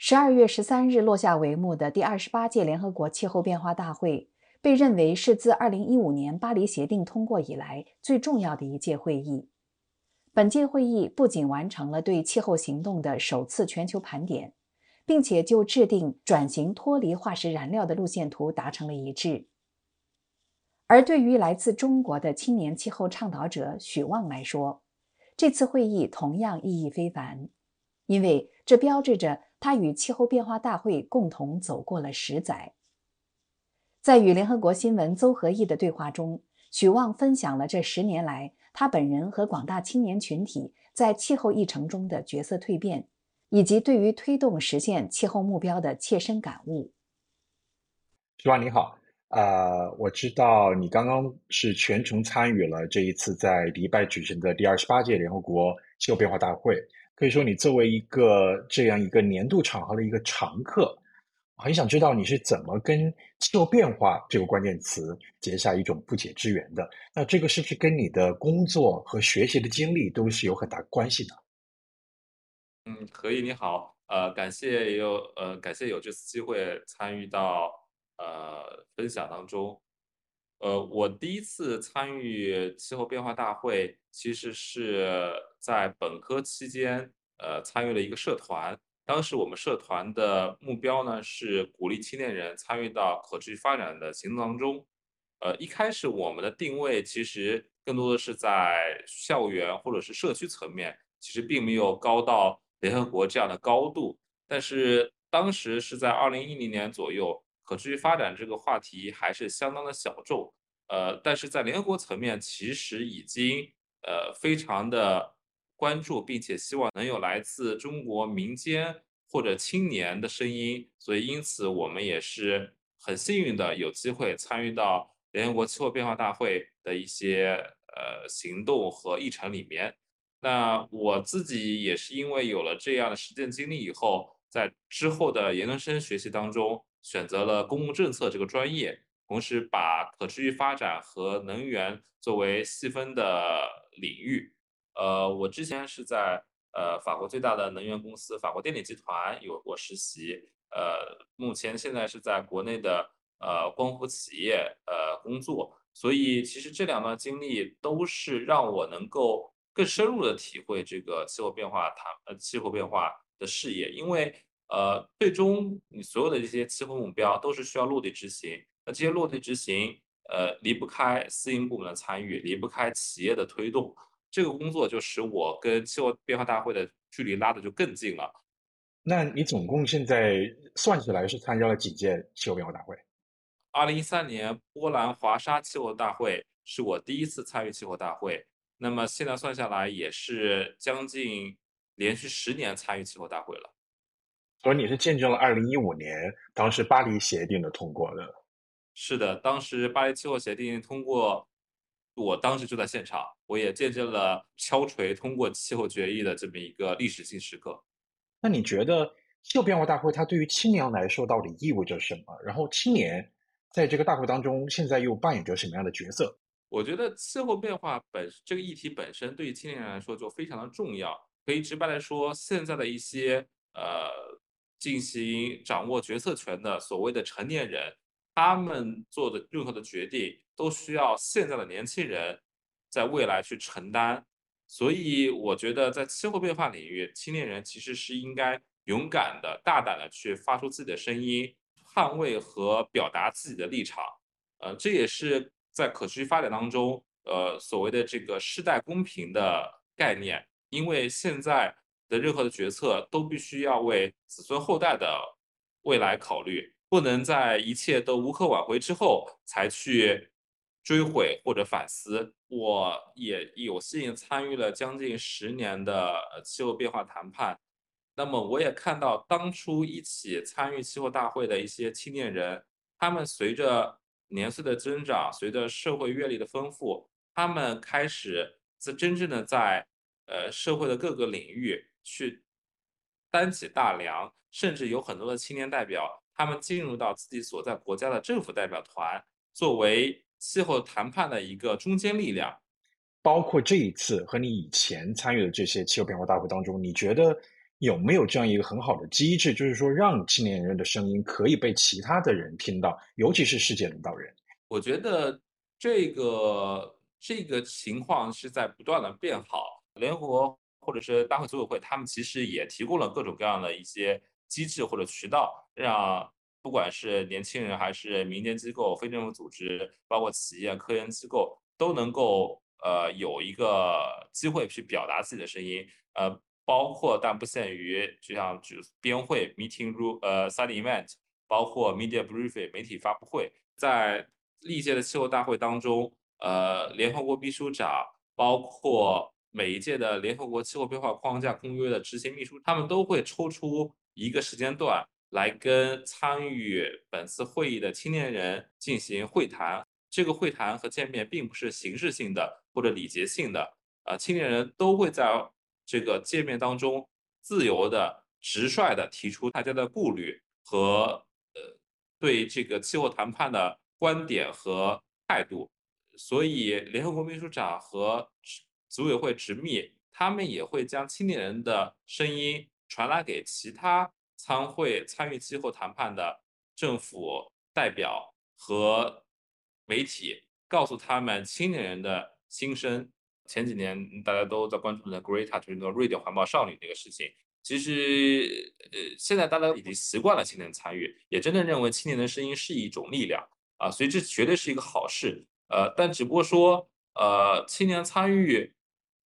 十二月十三日落下帷幕的第二十八届联合国气候变化大会，被认为是自二零一五年巴黎协定通过以来最重要的一届会议。本届会议不仅完成了对气候行动的首次全球盘点，并且就制定转型脱离化石燃料的路线图达成了一致。而对于来自中国的青年气候倡导者许旺来说，这次会议同样意义非凡，因为这标志着。他与气候变化大会共同走过了十载，在与联合国新闻邹和义的对话中，许旺分享了这十年来他本人和广大青年群体在气候议程中的角色蜕变，以及对于推动实现气候目标的切身感悟。许旺你好，呃，我知道你刚刚是全程参与了这一次在迪拜举行的第二十八届联合国气候变化大会。可以说，你作为一个这样一个年度场合的一个常客，很想知道你是怎么跟气候变化这个关键词结下一种不解之缘的。那这个是不是跟你的工作和学习的经历都是有很大关系的？嗯，可以。你好，呃，感谢有呃，感谢有这次机会参与到呃分享当中。呃，我第一次参与气候变化大会，其实是在本科期间，呃，参与了一个社团。当时我们社团的目标呢，是鼓励青年人参与到可持续发展的行动当中。呃，一开始我们的定位其实更多的是在校园或者是社区层面，其实并没有高到联合国这样的高度。但是当时是在二零一零年左右。可持续发展这个话题还是相当的小众，呃，但是在联合国层面，其实已经呃非常的关注，并且希望能有来自中国民间或者青年的声音，所以因此我们也是很幸运的有机会参与到联合国气候变化大会的一些呃行动和议程里面。那我自己也是因为有了这样的实践经历以后，在之后的研究生学习当中。选择了公共政策这个专业，同时把可持续发展和能源作为细分的领域。呃，我之前是在呃法国最大的能源公司法国电力集团有过实习，呃，目前现在是在国内的呃光伏企业呃工作。所以其实这两段经历都是让我能够更深入的体会这个气候变化谈呃气候变化的事业，因为。呃，最终你所有的这些气候目标都是需要落地执行。那这些落地执行，呃，离不开私营部门的参与，离不开企业的推动。这个工作就使我跟气候变化大会的距离拉的就更近了。那你总共现在算起来是参加了几届气候变化大会？二零一三年波兰华沙气候大会是我第一次参与气候大会。那么现在算下来也是将近连续十年参与气候大会了。所以你是见证了二零一五年当时巴黎协定的通过的。是的，当时巴黎气候协定通过，我当时就在现场，我也见证了敲锤通过气候决议的这么一个历史性时刻。那你觉得气候变化大会它对于青年来说到底意味着什么？然后青年在这个大会当中现在又扮演着什么样的角色？我觉得气候变化本这个议题本身对于青年人来说就非常的重要。可以直白来说，现在的一些呃。进行掌握决策权的所谓的成年人，他们做的任何的决定都需要现在的年轻人在未来去承担。所以，我觉得在气候变化领域，青年人其实是应该勇敢的、大胆的去发出自己的声音，捍卫和表达自己的立场。呃，这也是在可持续发展当中，呃，所谓的这个世代公平的概念，因为现在。的任何的决策都必须要为子孙后代的未来考虑，不能在一切都无可挽回之后才去追悔或者反思。我也有幸参与了将近十年的气候变化谈判，那么我也看到当初一起参与气候大会的一些青年人，他们随着年岁的增长，随着社会阅历的丰富，他们开始在真正的在呃社会的各个领域。去担起大梁，甚至有很多的青年代表，他们进入到自己所在国家的政府代表团，作为气候谈判的一个中坚力量。包括这一次和你以前参与的这些气候变化大会当中，你觉得有没有这样一个很好的机制，就是说让青年人的声音可以被其他的人听到，尤其是世界领导人？我觉得这个这个情况是在不断的变好。联合国或者是大会组委会，他们其实也提供了各种各样的一些机制或者渠道，让不管是年轻人还是民间机构、非政府组织，包括企业、科研机构，都能够呃有一个机会去表达自己的声音。呃，包括但不限于，就像就编会 meeting room 呃 side event，包括 media briefing 媒体发布会，在历届的气候大会当中，呃，联合国秘书长包括。每一届的联合国气候变化框架公约的执行秘书，他们都会抽出一个时间段来跟参与本次会议的青年人进行会谈。这个会谈和见面并不是形式性的或者礼节性的，啊，青年人都会在这个见面当中自由的、直率的提出大家的顾虑和呃对这个气候谈判的观点和态度。所以，联合国秘书长和组委会执秘，他们也会将青年人的声音传达给其他参会参与气候谈判的政府代表和媒体，告诉他们青年人的心声。前几年大家都在关注的 Greta 就是那个瑞典环保少女这个事情，其实呃现在大家已经习惯了青年参与，也真的认为青年的声音是一种力量啊，所以这绝对是一个好事。呃，但只不过说呃青年参与。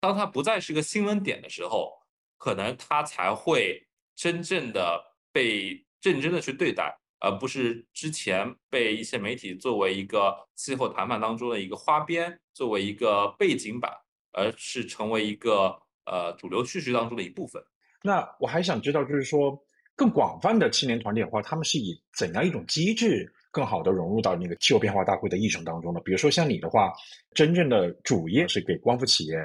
当它不再是个新闻点的时候，可能它才会真正的被认真的去对待，而不是之前被一些媒体作为一个气候谈判当中的一个花边，作为一个背景板，而是成为一个呃主流叙事当中的一部分。那我还想知道，就是说更广泛的青年团体的话，他们是以怎样一种机制更好的融入到那个气候变化大会的议程当中呢？比如说像你的话，真正的主业是给光伏企业。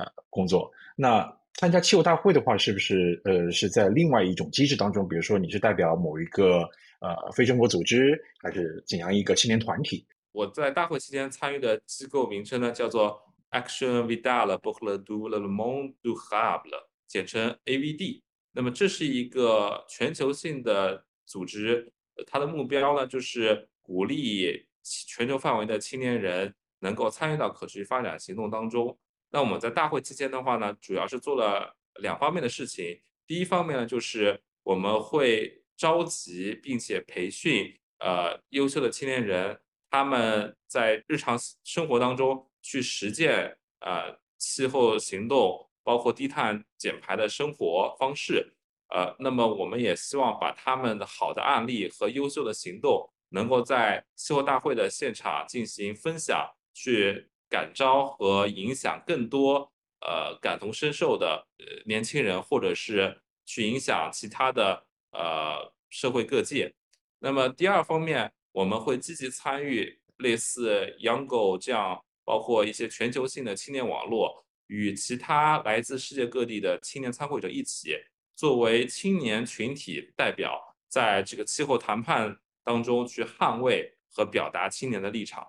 呃工作那参加气候大会的话，是不是呃是在另外一种机制当中？比如说你是代表某一个呃非政府组织，还是怎样一个青年团体？我在大会期间参与的机构名称呢，叫做 Action Vidal pour le Monde Durable，简称 AVD。那么这是一个全球性的组织，它的目标呢就是鼓励全球范围的青年人能够参与到可持续发展行动当中。那我们在大会期间的话呢，主要是做了两方面的事情。第一方面呢，就是我们会召集并且培训呃优秀的青年人，他们在日常生活当中去实践呃气候行动，包括低碳减排的生活方式。呃，那么我们也希望把他们的好的案例和优秀的行动，能够在气候大会的现场进行分享，去。感召和影响更多呃感同身受的呃年轻人，或者是去影响其他的呃社会各界。那么第二方面，我们会积极参与类似 Youngo 这样，包括一些全球性的青年网络，与其他来自世界各地的青年参会者一起，作为青年群体代表，在这个气候谈判当中去捍卫和表达青年的立场。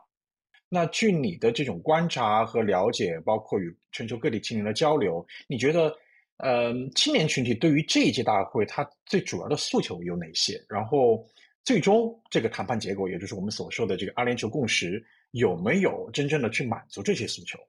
那据你的这种观察和了解，包括与全球各地青年的交流，你觉得，呃，青年群体对于这一届大会，它最主要的诉求有哪些？然后，最终这个谈判结果，也就是我们所说的这个阿联酋共识，有没有真正的去满足这些诉求？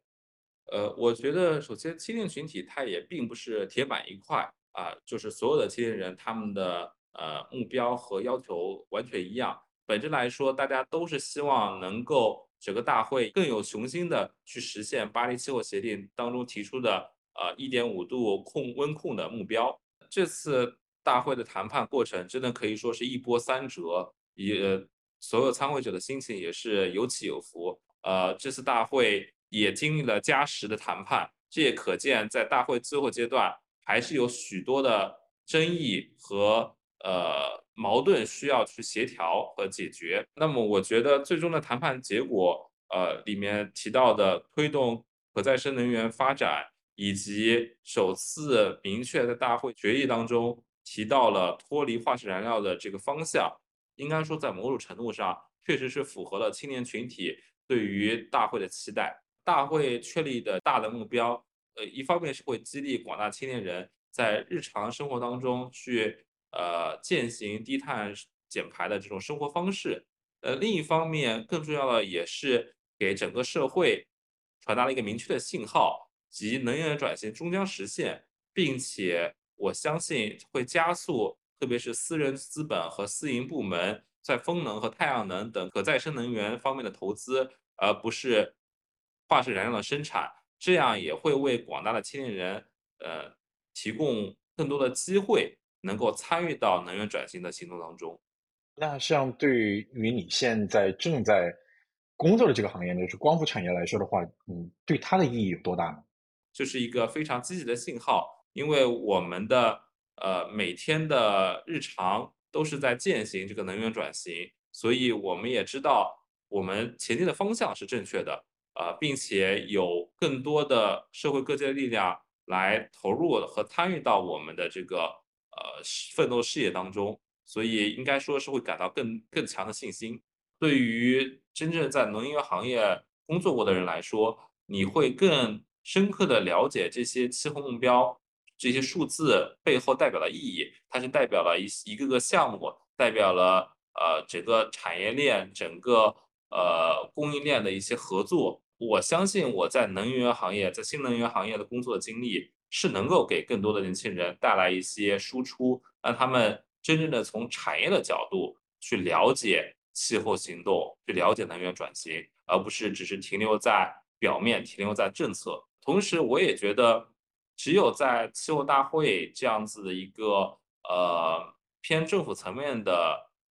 呃，我觉得首先青年群体它也并不是铁板一块啊，就是所有的青年人他们的呃目标和要求完全一样。本质来说，大家都是希望能够。整个大会更有雄心的去实现巴黎气候协定当中提出的呃一点五度控温控的目标。这次大会的谈判过程真的可以说是一波三折，也所有参会者的心情也是有起有伏。呃，这次大会也经历了加时的谈判，这也可见在大会最后阶段还是有许多的争议和呃。矛盾需要去协调和解决。那么，我觉得最终的谈判结果，呃，里面提到的推动可再生能源发展，以及首次明确在大会决议当中提到了脱离化石燃料的这个方向，应该说在某种程度上确实是符合了青年群体对于大会的期待。大会确立的大的目标，呃，一方面是会激励广大青年人在日常生活当中去呃践行低碳减排的这种生活方式。呃，另一方面，更重要的也是给整个社会传达了一个明确的信号，即能源转型终将实现，并且我相信会加速，特别是私人资本和私营部门在风能和太阳能等可再生能源方面的投资，而不是化石燃料的生产。这样也会为广大的青年人，呃，提供更多的机会，能够参与到能源转型的行动当中。那像对于你现在正在工作的这个行业，就是光伏产业来说的话，嗯，对它的意义有多大呢？就是一个非常积极的信号，因为我们的呃每天的日常都是在践行这个能源转型，所以我们也知道我们前进的方向是正确的，呃，并且有更多的社会各界的力量来投入和参与到我们的这个呃奋斗事业当中。所以应该说是会感到更更强的信心。对于真正在能源行业工作过的人来说，你会更深刻的了解这些气候目标、这些数字背后代表的意义。它是代表了一一个个项目，代表了呃整个产业链、整个呃供应链的一些合作。我相信我在能源行业、在新能源行业的工作经历，是能够给更多的年轻人带来一些输出，让他们。真正的从产业的角度去了解气候行动，去了解能源转型，而不是只是停留在表面，停留在政策。同时，我也觉得，只有在气候大会这样子的一个呃偏政府层面的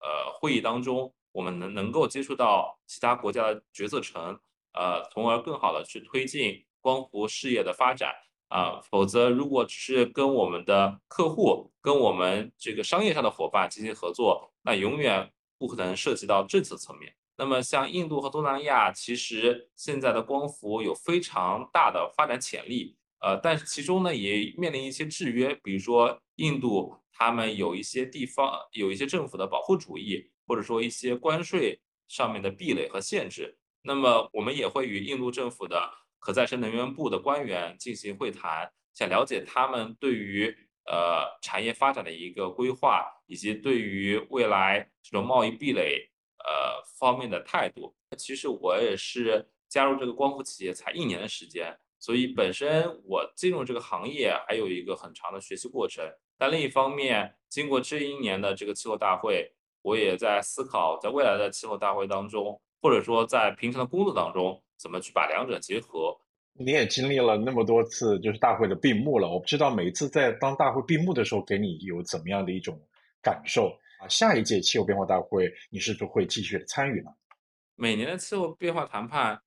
呃会议当中，我们能能够接触到其他国家的决策层，呃，从而更好的去推进光伏事业的发展。啊，否则如果只是跟我们的客户、跟我们这个商业上的伙伴进行合作，那永远不可能涉及到政策层面。那么像印度和东南亚，其实现在的光伏有非常大的发展潜力，呃，但是其中呢也面临一些制约，比如说印度他们有一些地方有一些政府的保护主义，或者说一些关税上面的壁垒和限制。那么我们也会与印度政府的。可再生能源部的官员进行会谈，想了解他们对于呃产业发展的一个规划，以及对于未来这种贸易壁垒呃方面的态度。其实我也是加入这个光伏企业才一年的时间，所以本身我进入这个行业还有一个很长的学习过程。但另一方面，经过这一年的这个气候大会，我也在思考，在未来的气候大会当中，或者说在平常的工作当中。怎么去把两者结合？你也经历了那么多次，就是大会的闭幕了。我不知道每一次在当大会闭幕的时候，给你有怎么样的一种感受啊？下一届气候变化大会，你是不是会继续的参与呢？每年的气候变化谈判，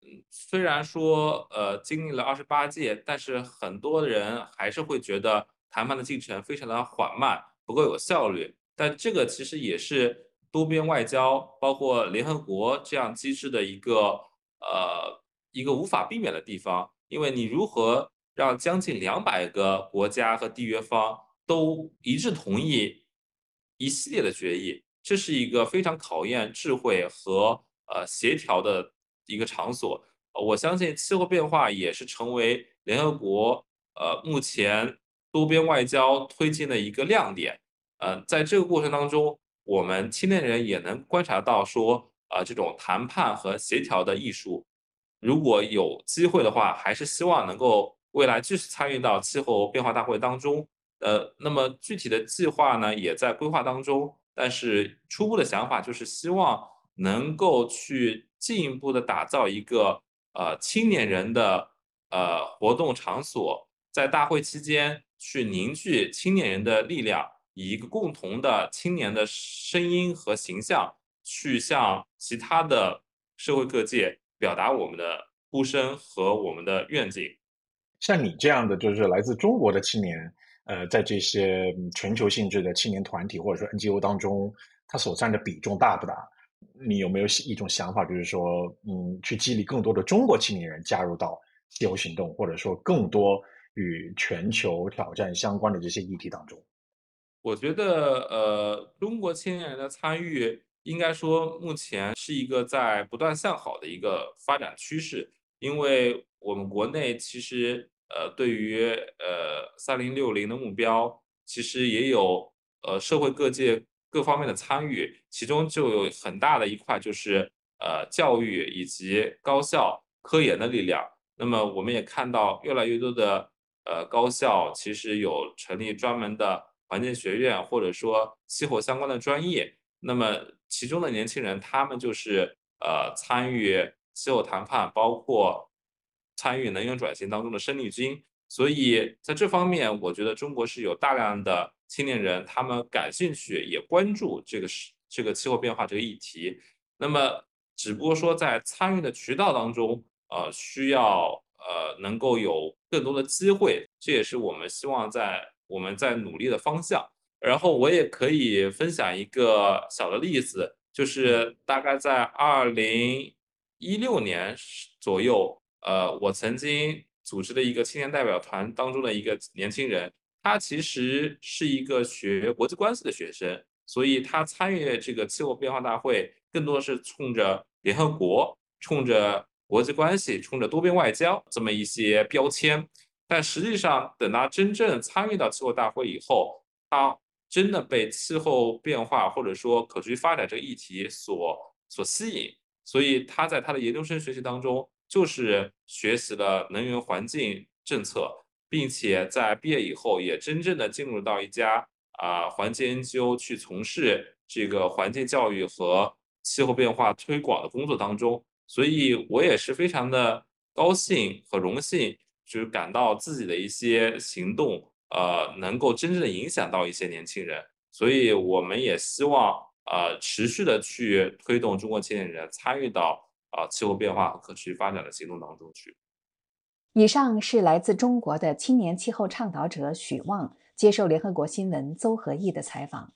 嗯，虽然说呃经历了二十八届，但是很多人还是会觉得谈判的进程非常的缓慢，不够有效率。但这个其实也是多边外交，包括联合国这样机制的一个。呃，一个无法避免的地方，因为你如何让将近两百个国家和缔约方都一致同意一系列的决议，这是一个非常考验智慧和呃协调的一个场所。我相信气候变化也是成为联合国呃目前多边外交推进的一个亮点。呃，在这个过程当中，我们青年人也能观察到说。啊，这种谈判和协调的艺术，如果有机会的话，还是希望能够未来继续参与到气候变化大会当中。呃，那么具体的计划呢，也在规划当中。但是初步的想法就是希望能够去进一步的打造一个呃青年人的呃活动场所，在大会期间去凝聚青年人的力量，以一个共同的青年的声音和形象。去向其他的社会各界表达我们的呼声和我们的愿景。像你这样的，就是来自中国的青年，呃，在这些全球性质的青年团体或者说 NGO 当中，他所占的比重大不大？你有没有一种想法，就是说，嗯，去激励更多的中国青年人加入到气候行动，或者说更多与全球挑战相关的这些议题当中？我觉得，呃，中国青年人的参与。应该说，目前是一个在不断向好的一个发展趋势，因为我们国内其实呃，对于呃三零六零的目标，其实也有呃社会各界各方面的参与，其中就有很大的一块就是呃教育以及高校科研的力量。那么我们也看到越来越多的呃高校其实有成立专门的环境学院，或者说气候相关的专业。那么其中的年轻人，他们就是呃参与气候谈判，包括。参与能源转型当中的生力军，所以在这方面，我觉得中国是有大量的青年人，他们感兴趣，也关注这个是这个气候变化这个议题。那么，只不过说在参与的渠道当中，呃，需要呃能够有更多的机会，这也是我们希望在我们在努力的方向。然后，我也可以分享一个小的例子，就是大概在二零一六年左右。呃，我曾经组织的一个青年代表团当中的一个年轻人，他其实是一个学国际关系的学生，所以他参与这个气候变化大会，更多的是冲着联合国、冲着国际关系、冲着多边外交这么一些标签。但实际上，等他真正参与到气候大会以后，他真的被气候变化或者说可持续发展这个议题所所吸引，所以他在他的研究生学习当中。就是学习了能源环境政策，并且在毕业以后也真正的进入到一家啊环境研究去从事这个环境教育和气候变化推广的工作当中，所以我也是非常的高兴和荣幸，就是感到自己的一些行动，呃，能够真正的影响到一些年轻人，所以我们也希望呃持续的去推动中国青年人参与到。啊，气候变化和可持续发展的行动当中去。以上是来自中国的青年气候倡导者许旺接受联合国新闻邹和义的采访。